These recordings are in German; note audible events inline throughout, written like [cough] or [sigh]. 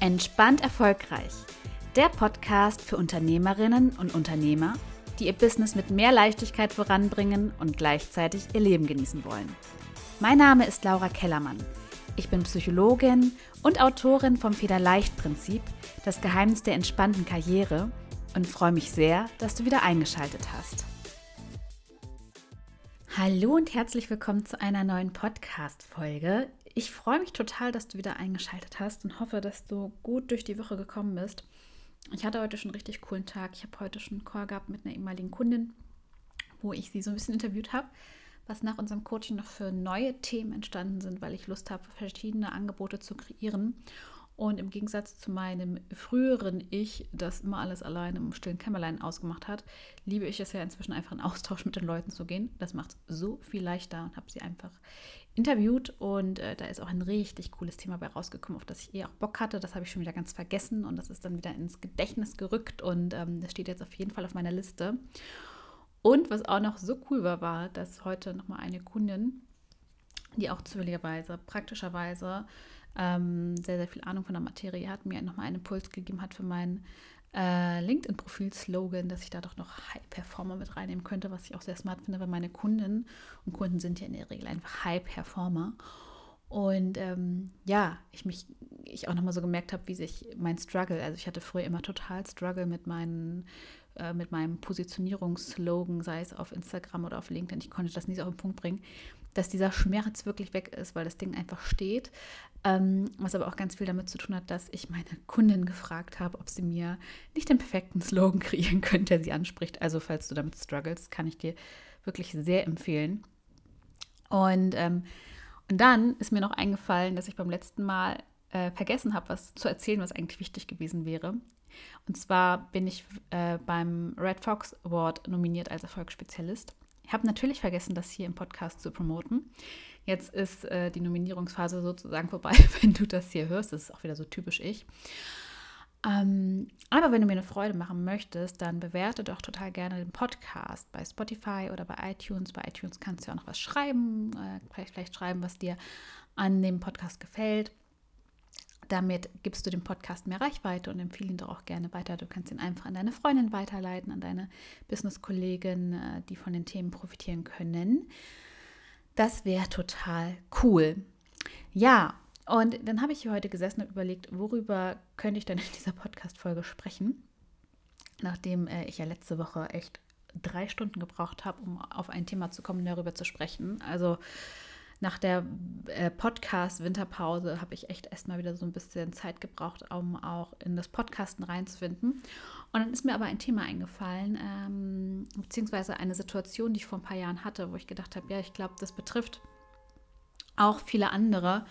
Entspannt erfolgreich. Der Podcast für Unternehmerinnen und Unternehmer, die ihr Business mit mehr Leichtigkeit voranbringen und gleichzeitig ihr Leben genießen wollen. Mein Name ist Laura Kellermann. Ich bin Psychologin und Autorin vom Federleicht-Prinzip, das Geheimnis der entspannten Karriere und freue mich sehr, dass du wieder eingeschaltet hast. Hallo und herzlich willkommen zu einer neuen Podcast-Folge. Ich freue mich total, dass du wieder eingeschaltet hast und hoffe, dass du gut durch die Woche gekommen bist. Ich hatte heute schon einen richtig coolen Tag. Ich habe heute schon einen Call gehabt mit einer ehemaligen Kundin, wo ich sie so ein bisschen interviewt habe, was nach unserem Coaching noch für neue Themen entstanden sind, weil ich Lust habe, verschiedene Angebote zu kreieren. Und im Gegensatz zu meinem früheren Ich, das immer alles alleine im stillen Kämmerlein ausgemacht hat, liebe ich es ja inzwischen einfach in Austausch mit den Leuten zu gehen. Das macht es so viel leichter und habe sie einfach interviewt und äh, da ist auch ein richtig cooles Thema bei rausgekommen, auf das ich eh auch Bock hatte. Das habe ich schon wieder ganz vergessen und das ist dann wieder ins Gedächtnis gerückt und ähm, das steht jetzt auf jeden Fall auf meiner Liste. Und was auch noch so cool war, war, dass heute nochmal eine Kundin, die auch zufälligerweise, praktischerweise ähm, sehr, sehr viel Ahnung von der Materie hat, mir nochmal einen Impuls gegeben hat für meinen äh, LinkedIn-Profil-Slogan, dass ich da doch noch High-Performer mit reinnehmen könnte, was ich auch sehr smart finde, weil meine Kunden und Kunden sind ja in der Regel einfach High-Performer. Und ähm, ja, ich mich, ich auch nochmal so gemerkt habe, wie sich mein Struggle, also ich hatte früher immer total Struggle mit meinen äh, mit meinem Positionierungsslogan, sei es auf Instagram oder auf LinkedIn, ich konnte das nie so auf den Punkt bringen, dass dieser Schmerz wirklich weg ist, weil das Ding einfach steht. Ähm, was aber auch ganz viel damit zu tun hat, dass ich meine Kundin gefragt habe, ob sie mir nicht den perfekten Slogan kreieren [laughs] könnte, der sie anspricht. Also falls du damit struggles, kann ich dir wirklich sehr empfehlen. Und, ähm, und dann ist mir noch eingefallen, dass ich beim letzten Mal äh, vergessen habe, was zu erzählen, was eigentlich wichtig gewesen wäre. Und zwar bin ich äh, beim Red Fox Award nominiert als Erfolgsspezialist. Ich habe natürlich vergessen, das hier im Podcast zu promoten. Jetzt ist äh, die Nominierungsphase sozusagen vorbei, [laughs] wenn du das hier hörst. Das ist auch wieder so typisch ich. Ähm, aber wenn du mir eine Freude machen möchtest, dann bewerte doch total gerne den Podcast bei Spotify oder bei iTunes. Bei iTunes kannst du ja auch noch was schreiben, äh, vielleicht, vielleicht schreiben, was dir an dem Podcast gefällt. Damit gibst du dem Podcast mehr Reichweite und empfehle ihn doch auch gerne weiter. Du kannst ihn einfach an deine Freundin weiterleiten, an deine Business-Kollegen, äh, die von den Themen profitieren können. Das wäre total cool. Ja, und dann habe ich hier heute gesessen und überlegt, worüber könnte ich denn in dieser Podcast-Folge sprechen, nachdem äh, ich ja letzte Woche echt drei Stunden gebraucht habe, um auf ein Thema zu kommen, darüber zu sprechen. Also nach der äh, Podcast-Winterpause habe ich echt erstmal wieder so ein bisschen Zeit gebraucht, um auch in das Podcasten reinzufinden. Und dann ist mir aber ein Thema eingefallen, ähm, beziehungsweise eine Situation, die ich vor ein paar Jahren hatte, wo ich gedacht habe, ja, ich glaube, das betrifft auch viele andere.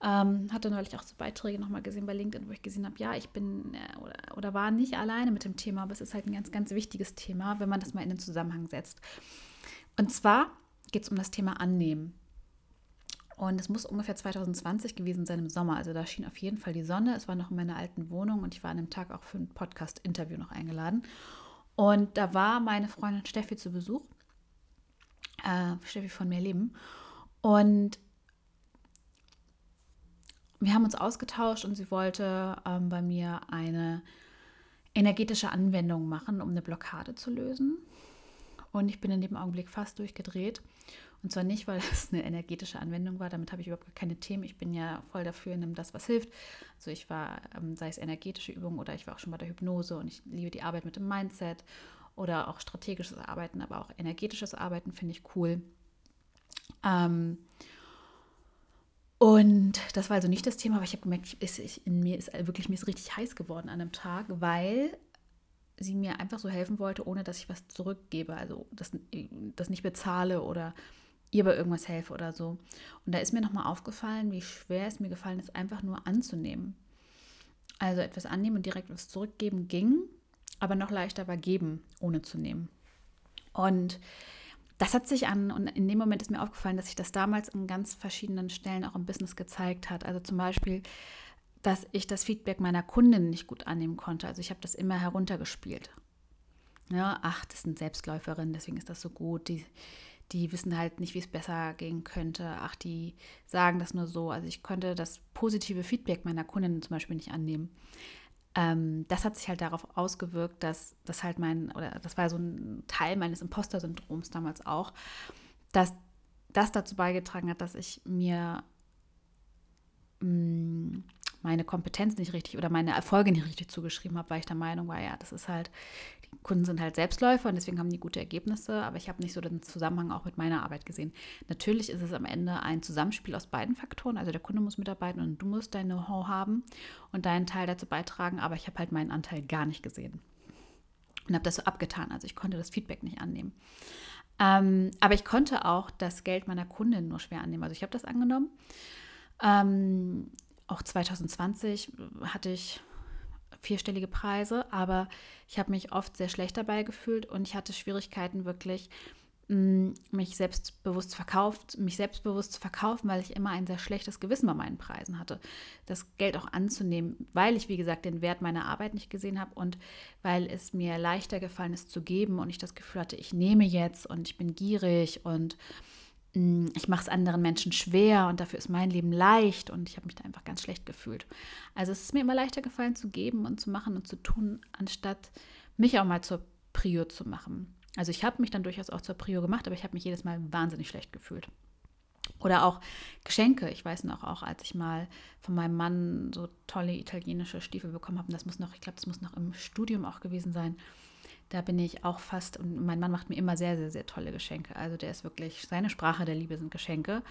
Ähm, hatte neulich auch so Beiträge nochmal gesehen bei LinkedIn, wo ich gesehen habe, ja, ich bin äh, oder, oder war nicht alleine mit dem Thema, aber es ist halt ein ganz, ganz wichtiges Thema, wenn man das mal in den Zusammenhang setzt. Und zwar geht es um das Thema Annehmen. Und es muss ungefähr 2020 gewesen sein im Sommer. Also da schien auf jeden Fall die Sonne. Es war noch in meiner alten Wohnung und ich war an dem Tag auch für ein Podcast-Interview noch eingeladen. Und da war meine Freundin Steffi zu Besuch. Äh, Steffi von Mehr Leben. Und wir haben uns ausgetauscht und sie wollte ähm, bei mir eine energetische Anwendung machen, um eine Blockade zu lösen. Und ich bin in dem Augenblick fast durchgedreht und zwar nicht, weil [laughs] es eine energetische Anwendung war, damit habe ich überhaupt keine Themen. Ich bin ja voll dafür, nimm das, was hilft. Also ich war, ähm, sei es energetische Übungen oder ich war auch schon bei der Hypnose und ich liebe die Arbeit mit dem Mindset oder auch strategisches Arbeiten, aber auch energetisches Arbeiten finde ich cool. Ähm, und das war also nicht das Thema, aber ich habe gemerkt, ich, ich, in mir ist wirklich mir ist richtig heiß geworden an einem Tag, weil sie mir einfach so helfen wollte, ohne dass ich was zurückgebe, also das, das nicht bezahle oder ihr bei irgendwas helfe oder so. Und da ist mir nochmal aufgefallen, wie schwer es mir gefallen ist, einfach nur anzunehmen. Also etwas annehmen und direkt was zurückgeben ging, aber noch leichter war geben, ohne zu nehmen. Und das hat sich an, und in dem Moment ist mir aufgefallen, dass sich das damals an ganz verschiedenen Stellen auch im Business gezeigt hat. Also zum Beispiel, dass ich das Feedback meiner Kundin nicht gut annehmen konnte. Also ich habe das immer heruntergespielt. Ja, ach, das sind Selbstläuferinnen, deswegen ist das so gut. Die, die wissen halt nicht, wie es besser gehen könnte. Ach, die sagen das nur so. Also ich konnte das positive Feedback meiner Kundinnen zum Beispiel nicht annehmen. Ähm, das hat sich halt darauf ausgewirkt, dass das halt mein, oder das war so ein Teil meines Imposter-Syndroms damals auch, dass das dazu beigetragen hat, dass ich mir mh, mm, meine Kompetenz nicht richtig oder meine Erfolge nicht richtig zugeschrieben habe, weil ich der Meinung war, ja, das ist halt, die Kunden sind halt Selbstläufer und deswegen haben die gute Ergebnisse, aber ich habe nicht so den Zusammenhang auch mit meiner Arbeit gesehen. Natürlich ist es am Ende ein Zusammenspiel aus beiden Faktoren, also der Kunde muss mitarbeiten und du musst dein Know-how haben und deinen Teil dazu beitragen, aber ich habe halt meinen Anteil gar nicht gesehen und habe das so abgetan, also ich konnte das Feedback nicht annehmen. Ähm, aber ich konnte auch das Geld meiner Kundin nur schwer annehmen. Also ich habe das angenommen. Auch 2020 hatte ich vierstellige Preise, aber ich habe mich oft sehr schlecht dabei gefühlt und ich hatte Schwierigkeiten wirklich mm, mich selbstbewusst verkauft, mich selbstbewusst zu verkaufen, weil ich immer ein sehr schlechtes Gewissen bei meinen Preisen hatte. Das Geld auch anzunehmen, weil ich, wie gesagt, den Wert meiner Arbeit nicht gesehen habe und weil es mir leichter gefallen ist zu geben und ich das Gefühl hatte, ich nehme jetzt und ich bin gierig und ich mache es anderen Menschen schwer und dafür ist mein Leben leicht und ich habe mich da einfach ganz schlecht gefühlt. Also es ist mir immer leichter gefallen zu geben und zu machen und zu tun, anstatt mich auch mal zur Prio zu machen. Also ich habe mich dann durchaus auch zur Prio gemacht, aber ich habe mich jedes Mal wahnsinnig schlecht gefühlt. Oder auch Geschenke. Ich weiß noch, auch als ich mal von meinem Mann so tolle italienische Stiefel bekommen habe, und das muss noch, ich glaube, das muss noch im Studium auch gewesen sein, da bin ich auch fast, und mein Mann macht mir immer sehr, sehr, sehr tolle Geschenke. Also der ist wirklich, seine Sprache der Liebe sind Geschenke.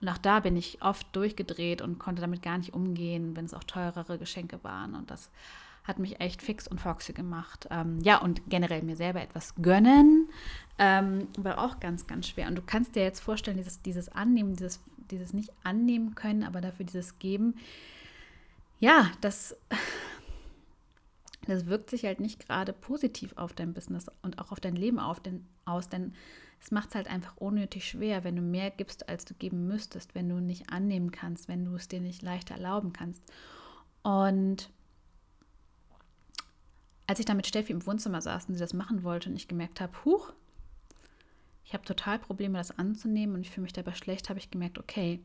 Und auch da bin ich oft durchgedreht und konnte damit gar nicht umgehen, wenn es auch teurere Geschenke waren. Und das hat mich echt fix und foxy gemacht. Ähm, ja, und generell mir selber etwas gönnen, ähm, war auch ganz, ganz schwer. Und du kannst dir jetzt vorstellen, dieses, dieses Annehmen, dieses, dieses nicht annehmen können, aber dafür dieses Geben, ja, das [laughs] das wirkt sich halt nicht gerade positiv auf dein Business und auch auf dein Leben auf, denn, aus, denn es macht es halt einfach unnötig schwer, wenn du mehr gibst, als du geben müsstest, wenn du nicht annehmen kannst, wenn du es dir nicht leicht erlauben kannst. Und als ich da mit Steffi im Wohnzimmer saß und sie das machen wollte und ich gemerkt habe, huch, ich habe total Probleme, das anzunehmen und ich fühle mich dabei schlecht, habe ich gemerkt, okay,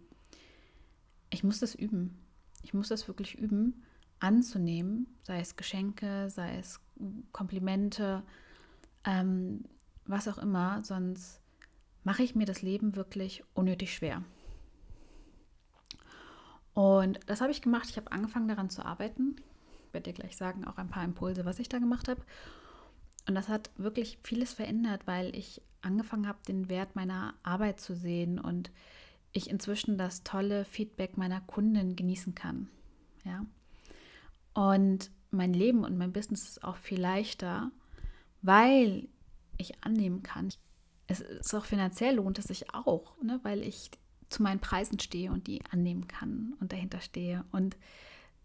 ich muss das üben. Ich muss das wirklich üben anzunehmen, sei es Geschenke, sei es Komplimente, ähm, was auch immer, sonst mache ich mir das Leben wirklich unnötig schwer. Und das habe ich gemacht. Ich habe angefangen daran zu arbeiten. Ich werde dir gleich sagen, auch ein paar Impulse, was ich da gemacht habe. Und das hat wirklich vieles verändert, weil ich angefangen habe, den Wert meiner Arbeit zu sehen und ich inzwischen das tolle Feedback meiner Kunden genießen kann. Ja. Und mein Leben und mein Business ist auch viel leichter, weil ich annehmen kann. Es ist auch finanziell lohnt es sich auch, ne, weil ich zu meinen Preisen stehe und die annehmen kann und dahinter stehe. Und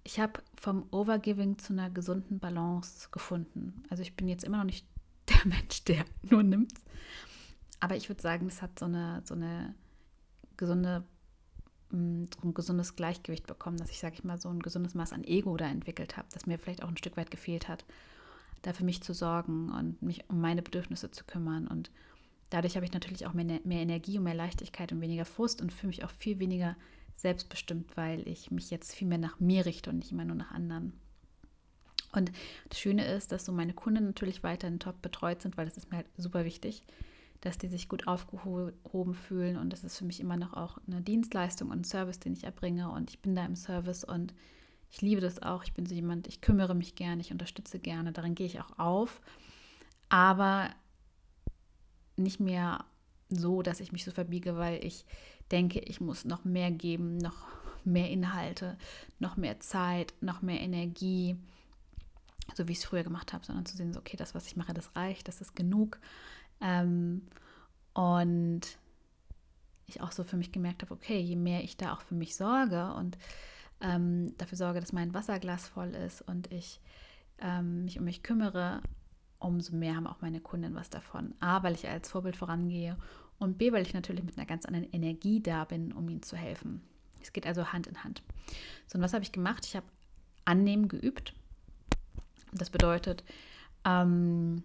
ich habe vom Overgiving zu einer gesunden Balance gefunden. Also ich bin jetzt immer noch nicht [laughs] der Mensch, der nur nimmt. Aber ich würde sagen, es hat so eine, so eine gesunde Mm, ein gesundes Gleichgewicht bekommen, dass ich, sage ich mal, so ein gesundes Maß an Ego da entwickelt habe, das mir vielleicht auch ein Stück weit gefehlt hat, da für mich zu sorgen und mich um meine Bedürfnisse zu kümmern. Und dadurch habe ich natürlich auch mehr, mehr Energie und mehr Leichtigkeit und weniger Frust und fühle mich auch viel weniger selbstbestimmt, weil ich mich jetzt viel mehr nach mir richte und nicht immer nur nach anderen. Und das Schöne ist, dass so meine Kunden natürlich weiterhin top betreut sind, weil das ist mir halt super wichtig dass die sich gut aufgehoben fühlen. Und das ist für mich immer noch auch eine Dienstleistung und ein Service, den ich erbringe. Und ich bin da im Service und ich liebe das auch. Ich bin so jemand, ich kümmere mich gerne, ich unterstütze gerne, darin gehe ich auch auf. Aber nicht mehr so, dass ich mich so verbiege, weil ich denke, ich muss noch mehr geben, noch mehr Inhalte, noch mehr Zeit, noch mehr Energie, so wie ich es früher gemacht habe, sondern zu sehen, so, okay, das, was ich mache, das reicht, das ist genug. Ähm, und ich auch so für mich gemerkt habe, okay, je mehr ich da auch für mich sorge und ähm, dafür sorge, dass mein Wasserglas voll ist und ich ähm, mich um mich kümmere, umso mehr haben auch meine Kunden was davon. A, weil ich als Vorbild vorangehe und B, weil ich natürlich mit einer ganz anderen Energie da bin, um ihnen zu helfen. Es geht also Hand in Hand. So, und was habe ich gemacht? Ich habe Annehmen geübt. Das bedeutet, ähm,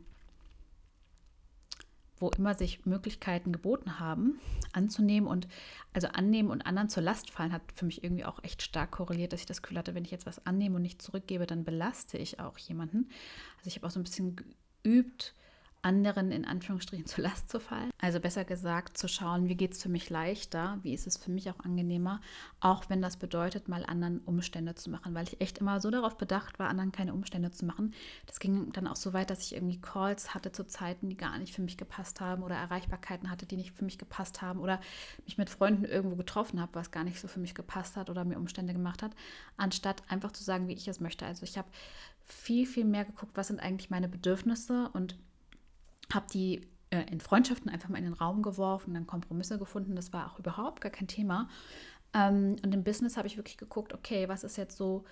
wo immer sich Möglichkeiten geboten haben, anzunehmen und also annehmen und anderen zur Last fallen, hat für mich irgendwie auch echt stark korreliert, dass ich das Gefühl hatte, wenn ich jetzt was annehme und nicht zurückgebe, dann belaste ich auch jemanden. Also ich habe auch so ein bisschen geübt, anderen in Anführungsstrichen zur Last zu fallen. Also besser gesagt, zu schauen, wie geht es für mich leichter, wie ist es für mich auch angenehmer, auch wenn das bedeutet, mal anderen Umstände zu machen, weil ich echt immer so darauf bedacht war, anderen keine Umstände zu machen. Das ging dann auch so weit, dass ich irgendwie Calls hatte zu Zeiten, die gar nicht für mich gepasst haben oder Erreichbarkeiten hatte, die nicht für mich gepasst haben oder mich mit Freunden irgendwo getroffen habe, was gar nicht so für mich gepasst hat oder mir Umstände gemacht hat, anstatt einfach zu sagen, wie ich es möchte. Also ich habe viel, viel mehr geguckt, was sind eigentlich meine Bedürfnisse und habe die äh, in Freundschaften einfach mal in den Raum geworfen, dann Kompromisse gefunden. Das war auch überhaupt gar kein Thema. Ähm, und im Business habe ich wirklich geguckt, okay, was ist jetzt so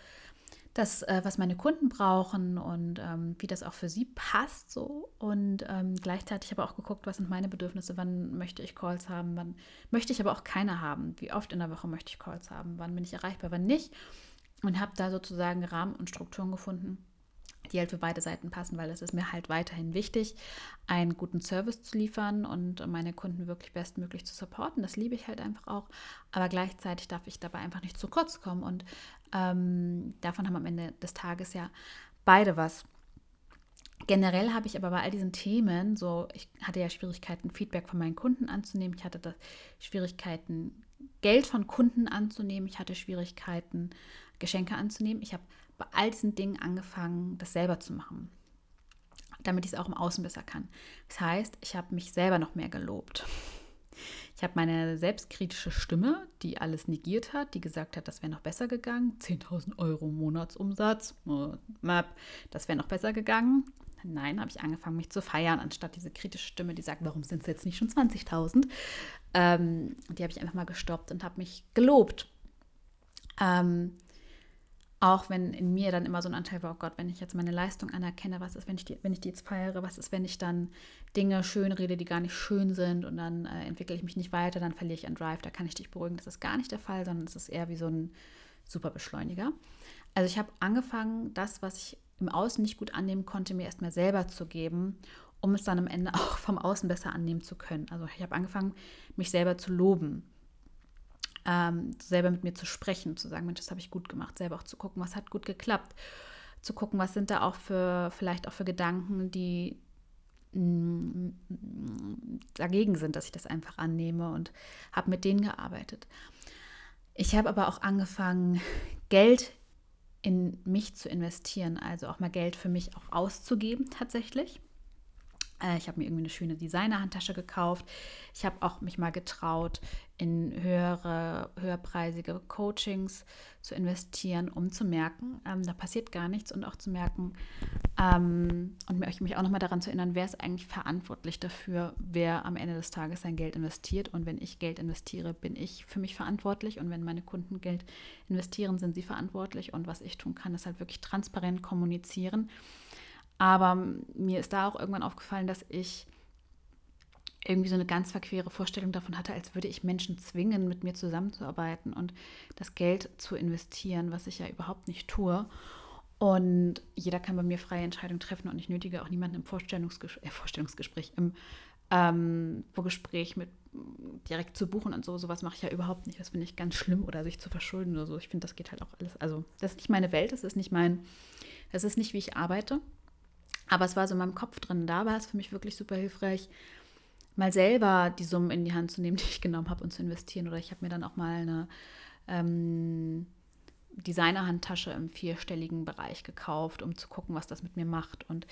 das, äh, was meine Kunden brauchen und ähm, wie das auch für sie passt so. Und ähm, gleichzeitig habe ich auch geguckt, was sind meine Bedürfnisse, wann möchte ich Calls haben, wann möchte ich aber auch keine haben, wie oft in der Woche möchte ich Calls haben, wann bin ich erreichbar, wann nicht. Und habe da sozusagen Rahmen und Strukturen gefunden, die halt für beide Seiten passen, weil es ist mir halt weiterhin wichtig, einen guten Service zu liefern und meine Kunden wirklich bestmöglich zu supporten. Das liebe ich halt einfach auch. Aber gleichzeitig darf ich dabei einfach nicht zu kurz kommen. Und ähm, davon haben am Ende des Tages ja beide was. Generell habe ich aber bei all diesen Themen, so ich hatte ja Schwierigkeiten, Feedback von meinen Kunden anzunehmen. Ich hatte Schwierigkeiten, Geld von Kunden anzunehmen. Ich hatte Schwierigkeiten, Geschenke anzunehmen. Ich habe bei all diesen Dingen angefangen, das selber zu machen, damit ich es auch im Außen besser kann. Das heißt, ich habe mich selber noch mehr gelobt. Ich habe meine selbstkritische Stimme, die alles negiert hat, die gesagt hat, das wäre noch besser gegangen. 10.000 Euro Monatsumsatz, das wäre noch besser gegangen. Nein, habe ich angefangen, mich zu feiern, anstatt diese kritische Stimme, die sagt, warum sind es jetzt nicht schon 20.000? Ähm, die habe ich einfach mal gestoppt und habe mich gelobt. Ähm, auch wenn in mir dann immer so ein Anteil war, oh Gott, wenn ich jetzt meine Leistung anerkenne, was ist, wenn ich die, wenn ich die jetzt feiere, was ist, wenn ich dann Dinge schön rede, die gar nicht schön sind und dann äh, entwickle ich mich nicht weiter, dann verliere ich einen Drive, da kann ich dich beruhigen. Das ist gar nicht der Fall, sondern es ist eher wie so ein Superbeschleuniger. Also ich habe angefangen, das, was ich im Außen nicht gut annehmen konnte, mir erstmal selber zu geben, um es dann am Ende [laughs] auch vom Außen besser annehmen zu können. Also ich habe angefangen, mich selber zu loben ähm, selber mit mir zu sprechen, zu sagen, Mensch, das habe ich gut gemacht, selber auch zu gucken, was hat gut geklappt, zu gucken, was sind da auch für, vielleicht auch für Gedanken, die mm, dagegen sind, dass ich das einfach annehme und habe mit denen gearbeitet. Ich habe aber auch angefangen, Geld in mich zu investieren, also auch mal Geld für mich auch auszugeben tatsächlich. Äh, ich habe mir irgendwie eine schöne Designer-Handtasche gekauft. Ich habe auch mich mal getraut, in höhere, höherpreisige Coachings zu investieren, um zu merken, ähm, da passiert gar nichts und auch zu merken ähm, und mich, mich auch nochmal daran zu erinnern, wer ist eigentlich verantwortlich dafür, wer am Ende des Tages sein Geld investiert. Und wenn ich Geld investiere, bin ich für mich verantwortlich. Und wenn meine Kunden Geld investieren, sind sie verantwortlich. Und was ich tun kann, ist halt wirklich transparent kommunizieren aber mir ist da auch irgendwann aufgefallen, dass ich irgendwie so eine ganz verquere Vorstellung davon hatte, als würde ich Menschen zwingen, mit mir zusammenzuarbeiten und das Geld zu investieren, was ich ja überhaupt nicht tue. Und jeder kann bei mir freie Entscheidungen treffen und ich nötige auch niemanden im Vorstellungsges äh, Vorstellungsgespräch, im ähm, Gespräch mit direkt zu buchen und so. Sowas mache ich ja überhaupt nicht. Das finde ich ganz schlimm oder sich zu verschulden oder so. Ich finde, das geht halt auch alles. Also, das ist nicht meine Welt, das ist nicht mein, das ist nicht, wie ich arbeite. Aber es war so in meinem Kopf drin. Da war es für mich wirklich super hilfreich, mal selber die Summen in die Hand zu nehmen, [laughs] die ich genommen habe und zu investieren. Oder ich habe mir dann auch mal eine ähm, Designer-Handtasche im vierstelligen Bereich gekauft, um zu gucken, was das mit mir macht. Und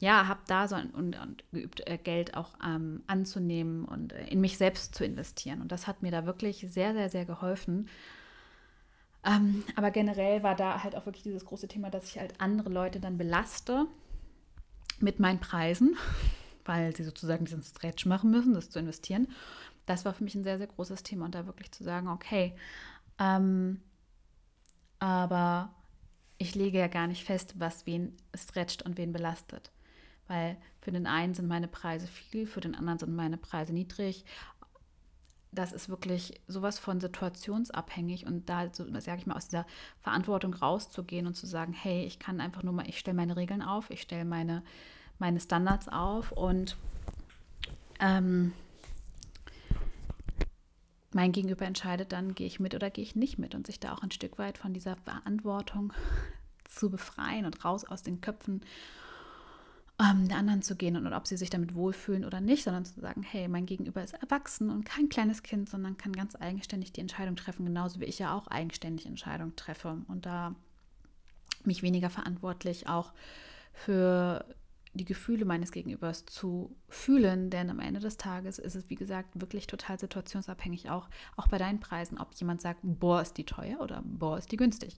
ja, habe da so und, und geübt, äh, Geld auch ähm, anzunehmen und äh, in mich selbst zu investieren. Und das hat mir da wirklich sehr, sehr, sehr geholfen. Ähm, aber generell war da halt auch wirklich dieses große Thema, dass ich halt andere Leute dann belaste mit meinen Preisen, [laughs] weil sie sozusagen diesen Stretch machen müssen, das zu investieren. Das war für mich ein sehr, sehr großes Thema und da wirklich zu sagen, okay, ähm, aber ich lege ja gar nicht fest, was wen stretcht und wen belastet. Weil für den einen sind meine Preise viel, für den anderen sind meine Preise niedrig. Das ist wirklich sowas von situationsabhängig und da, so, sage ich mal, aus dieser Verantwortung rauszugehen und zu sagen, hey, ich kann einfach nur mal, ich stelle meine Regeln auf, ich stelle meine, meine Standards auf und ähm, mein Gegenüber entscheidet dann, gehe ich mit oder gehe ich nicht mit und sich da auch ein Stück weit von dieser Verantwortung zu befreien und raus aus den Köpfen ähm, der anderen zu gehen und ob sie sich damit wohlfühlen oder nicht, sondern zu sagen, hey, mein Gegenüber ist erwachsen und kein kleines Kind, sondern kann ganz eigenständig die Entscheidung treffen, genauso wie ich ja auch eigenständig Entscheidungen treffe und da mich weniger verantwortlich auch für die Gefühle meines Gegenübers zu fühlen, denn am Ende des Tages ist es, wie gesagt, wirklich total situationsabhängig, auch, auch bei deinen Preisen, ob jemand sagt, boah, ist die teuer oder boah, ist die günstig.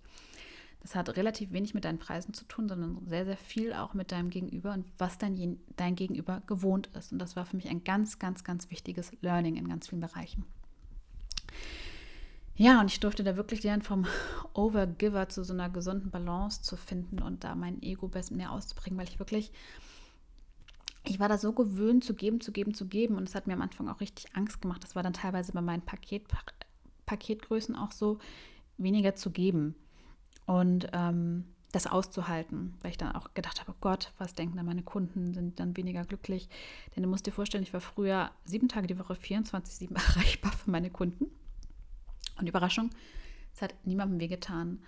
Das hat relativ wenig mit deinen Preisen zu tun, sondern sehr, sehr viel auch mit deinem Gegenüber und was dein, dein Gegenüber gewohnt ist. Und das war für mich ein ganz, ganz, ganz wichtiges Learning in ganz vielen Bereichen. Ja, und ich durfte da wirklich lernen, vom [laughs] Overgiver zu so einer gesunden Balance zu finden und da mein Ego besser mehr auszubringen, weil ich wirklich, ich war da so gewöhnt zu geben, zu geben, zu geben und es hat mir am Anfang auch richtig Angst gemacht. Das war dann teilweise bei meinen Paket, Paketgrößen auch so, weniger zu geben und ähm, das auszuhalten, weil ich dann auch gedacht habe, oh Gott, was denken dann meine Kunden, sind dann weniger glücklich. Denn du musst dir vorstellen, ich war früher sieben Tage die Woche 24-7 [laughs] erreichbar für meine Kunden. Und Überraschung, es hat niemandem wehgetan,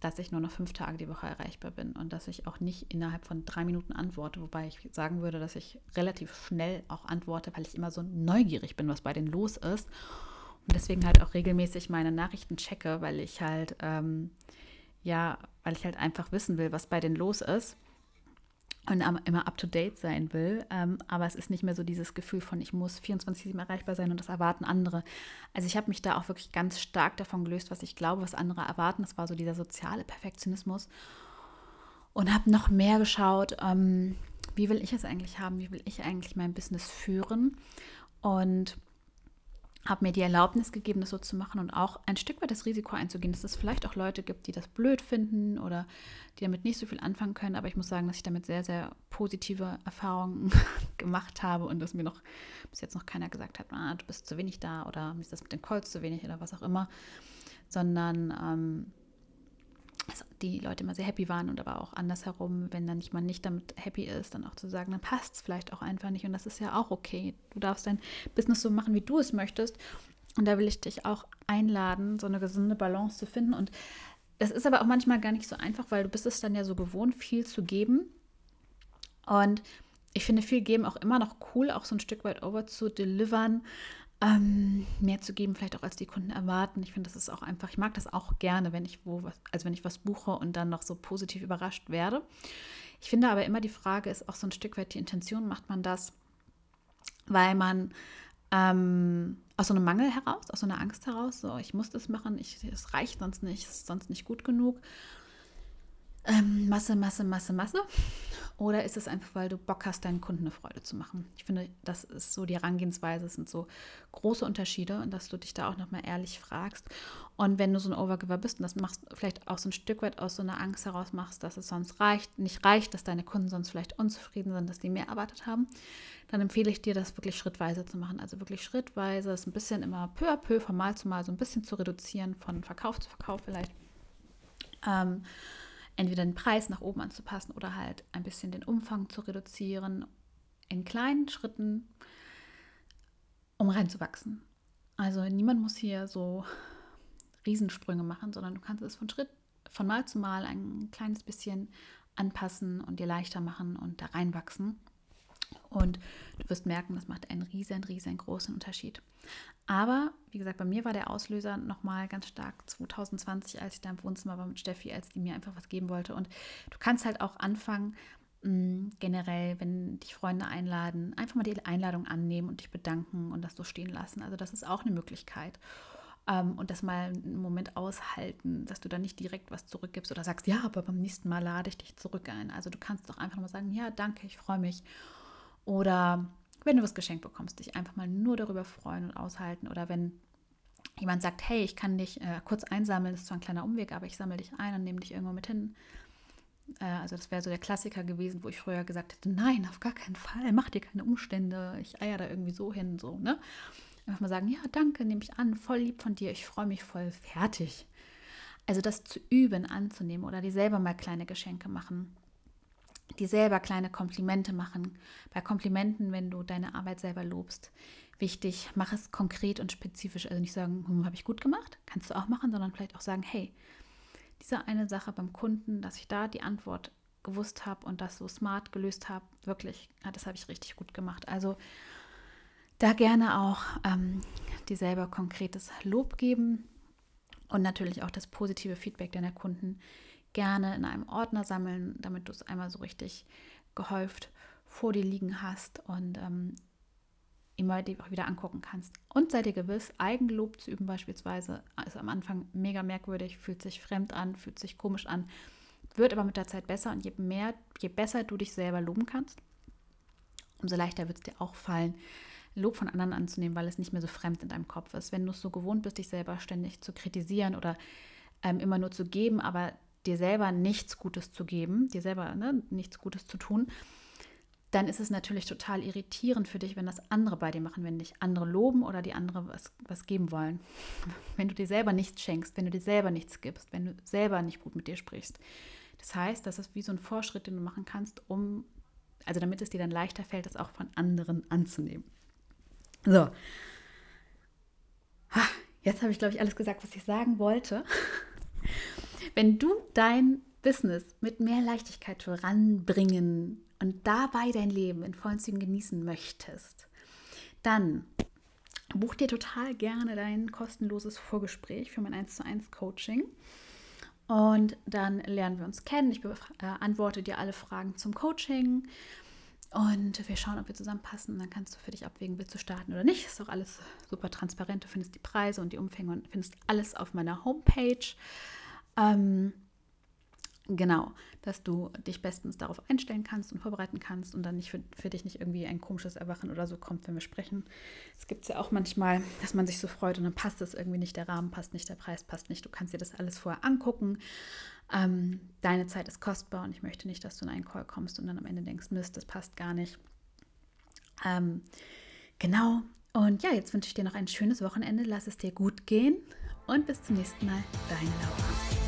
dass ich nur noch fünf Tage die Woche erreichbar bin und dass ich auch nicht innerhalb von drei Minuten antworte, wobei ich sagen würde, dass ich relativ schnell auch antworte, weil ich immer so neugierig bin, was bei denen los ist. Und deswegen halt auch regelmäßig meine Nachrichten checke, weil ich halt ähm, ja, weil ich halt einfach wissen will, was bei denen los ist und immer up to date sein will. Ähm, aber es ist nicht mehr so dieses Gefühl von, ich muss 24-7 erreichbar sein und das erwarten andere. Also ich habe mich da auch wirklich ganz stark davon gelöst, was ich glaube, was andere erwarten. Das war so dieser soziale Perfektionismus. Und habe noch mehr geschaut, ähm, wie will ich es eigentlich haben, wie will ich eigentlich mein Business führen. Und habe mir die Erlaubnis gegeben, das so zu machen und auch ein Stück weit das Risiko einzugehen, dass es vielleicht auch Leute gibt, die das blöd finden oder die damit nicht so viel anfangen können. Aber ich muss sagen, dass ich damit sehr, sehr positive Erfahrungen [laughs] gemacht habe und dass mir noch bis jetzt noch keiner gesagt hat, ah, du bist zu wenig da oder mir ist das mit den Calls zu wenig oder was auch immer, sondern ähm, die Leute immer sehr happy waren und aber auch andersherum, wenn dann jemand nicht damit happy ist, dann auch zu sagen, dann passt es vielleicht auch einfach nicht und das ist ja auch okay. Du darfst dein Business so machen, wie du es möchtest. Und da will ich dich auch einladen, so eine gesunde Balance zu finden. Und das ist aber auch manchmal gar nicht so einfach, weil du bist es dann ja so gewohnt, viel zu geben. Und ich finde viel geben auch immer noch cool, auch so ein Stück weit over zu delivern, ähm, mehr zu geben, vielleicht auch als die Kunden erwarten. Ich finde, das ist auch einfach, ich mag das auch gerne, wenn ich wo was, also wenn ich was buche und dann noch so positiv überrascht werde. Ich finde aber immer die Frage ist auch so ein Stück weit die Intention, macht man das, weil man ähm, aus so einem Mangel heraus, aus so einer Angst heraus, so ich muss das machen, es reicht sonst nicht, es ist sonst nicht gut genug ähm, Masse, Masse, Masse, Masse? Oder ist es einfach, weil du Bock hast, deinen Kunden eine Freude zu machen? Ich finde, das ist so die Herangehensweise, es sind so große Unterschiede und dass du dich da auch nochmal ehrlich fragst. Und wenn du so ein Overgiver bist und das machst, vielleicht auch so ein Stück weit aus so einer Angst heraus machst, dass es sonst reicht, nicht reicht, dass deine Kunden sonst vielleicht unzufrieden sind, dass die mehr erwartet haben, dann empfehle ich dir, das wirklich schrittweise zu machen. Also wirklich schrittweise, es ein bisschen immer peu à peu, von Mal zu Mal so ein bisschen zu reduzieren, von Verkauf zu Verkauf vielleicht. Ähm, entweder den Preis nach oben anzupassen oder halt ein bisschen den Umfang zu reduzieren in kleinen Schritten, um reinzuwachsen. Also niemand muss hier so Riesensprünge machen, sondern du kannst es von Schritt, von Mal zu Mal ein kleines bisschen anpassen und dir leichter machen und da reinwachsen. Und du wirst merken, das macht einen riesen, riesengroßen Unterschied. Aber wie gesagt, bei mir war der Auslöser nochmal ganz stark 2020, als ich da im Wohnzimmer war mit Steffi, als die mir einfach was geben wollte. Und du kannst halt auch anfangen, mm, generell, wenn dich Freunde einladen, einfach mal die Einladung annehmen und dich bedanken und das so stehen lassen. Also das ist auch eine Möglichkeit. Ähm, und das mal einen Moment aushalten, dass du dann nicht direkt was zurückgibst oder sagst, ja, aber beim nächsten Mal lade ich dich zurück ein. Also du kannst doch einfach mal sagen, ja, danke, ich freue mich. Oder wenn du was geschenkt bekommst, dich einfach mal nur darüber freuen und aushalten. Oder wenn jemand sagt, hey, ich kann dich äh, kurz einsammeln, das ist zwar ein kleiner Umweg, aber ich sammle dich ein und nehme dich irgendwo mit hin. Äh, also das wäre so der Klassiker gewesen, wo ich früher gesagt hätte, nein, auf gar keinen Fall, mach dir keine Umstände, ich eier da irgendwie so hin, so, ne? Einfach mal sagen, ja, danke, nehme ich an, voll lieb von dir, ich freue mich voll, fertig. Also das zu üben, anzunehmen oder dir selber mal kleine Geschenke machen dir selber kleine Komplimente machen. Bei Komplimenten, wenn du deine Arbeit selber lobst, wichtig, mach es konkret und spezifisch. Also nicht sagen, hm, habe ich gut gemacht, kannst du auch machen, sondern vielleicht auch sagen, hey, diese eine Sache beim Kunden, dass ich da die Antwort gewusst habe und das so smart gelöst habe, wirklich, das habe ich richtig gut gemacht. Also da gerne auch ähm, dir selber konkretes Lob geben und natürlich auch das positive Feedback deiner Kunden gerne in einem Ordner sammeln, damit du es einmal so richtig gehäuft vor dir liegen hast und ähm, immer die auch wieder angucken kannst. Und sei dir gewiss, Eigenlob zu üben beispielsweise ist am Anfang mega merkwürdig, fühlt sich fremd an, fühlt sich komisch an, wird aber mit der Zeit besser und je mehr, je besser du dich selber loben kannst, umso leichter wird es dir auch fallen, Lob von anderen anzunehmen, weil es nicht mehr so fremd in deinem Kopf ist. Wenn du es so gewohnt bist, dich selber ständig zu kritisieren oder ähm, immer nur zu geben, aber dir selber nichts Gutes zu geben, dir selber ne, nichts Gutes zu tun, dann ist es natürlich total irritierend für dich, wenn das andere bei dir machen, wenn dich andere loben oder die andere was, was geben wollen. [laughs] Wenn du dir selber nichts schenkst, wenn du dir selber nichts gibst, wenn du selber nicht gut mit dir sprichst. Das heißt, das ist wie so ein Vorschritt, den du machen kannst, um, also damit es dir dann leichter fällt, das auch von anderen anzunehmen. So. Jetzt habe ich, glaube ich, alles gesagt, was ich sagen wollte. [laughs] Wenn du dein Business mit mehr Leichtigkeit voranbringen und dabei dein Leben in vollen Zügen genießen möchtest, dann buch dir total gerne dein kostenloses Vorgespräch für mein 1 zu 1 Coaching. Und dann lernen wir uns kennen. Ich beantworte dir alle Fragen zum Coaching. Und wir schauen, ob wir zusammenpassen. Dann kannst du für dich abwägen, willst du starten oder nicht. Ist auch alles super transparent. Du findest die Preise und die Umfänge und findest alles auf meiner Homepage. Ähm, genau, dass du dich bestens darauf einstellen kannst und vorbereiten kannst und dann nicht für, für dich nicht irgendwie ein komisches Erwachen oder so kommt, wenn wir sprechen. Es gibt es ja auch manchmal, dass man sich so freut und dann passt es irgendwie nicht, der Rahmen passt nicht, der Preis passt nicht. Du kannst dir das alles vorher angucken. Ähm, deine Zeit ist kostbar und ich möchte nicht, dass du in einen Call kommst und dann am Ende denkst, Mist, das passt gar nicht. Ähm, genau. Und ja, jetzt wünsche ich dir noch ein schönes Wochenende. Lass es dir gut gehen und bis zum nächsten Mal. Deine Laura.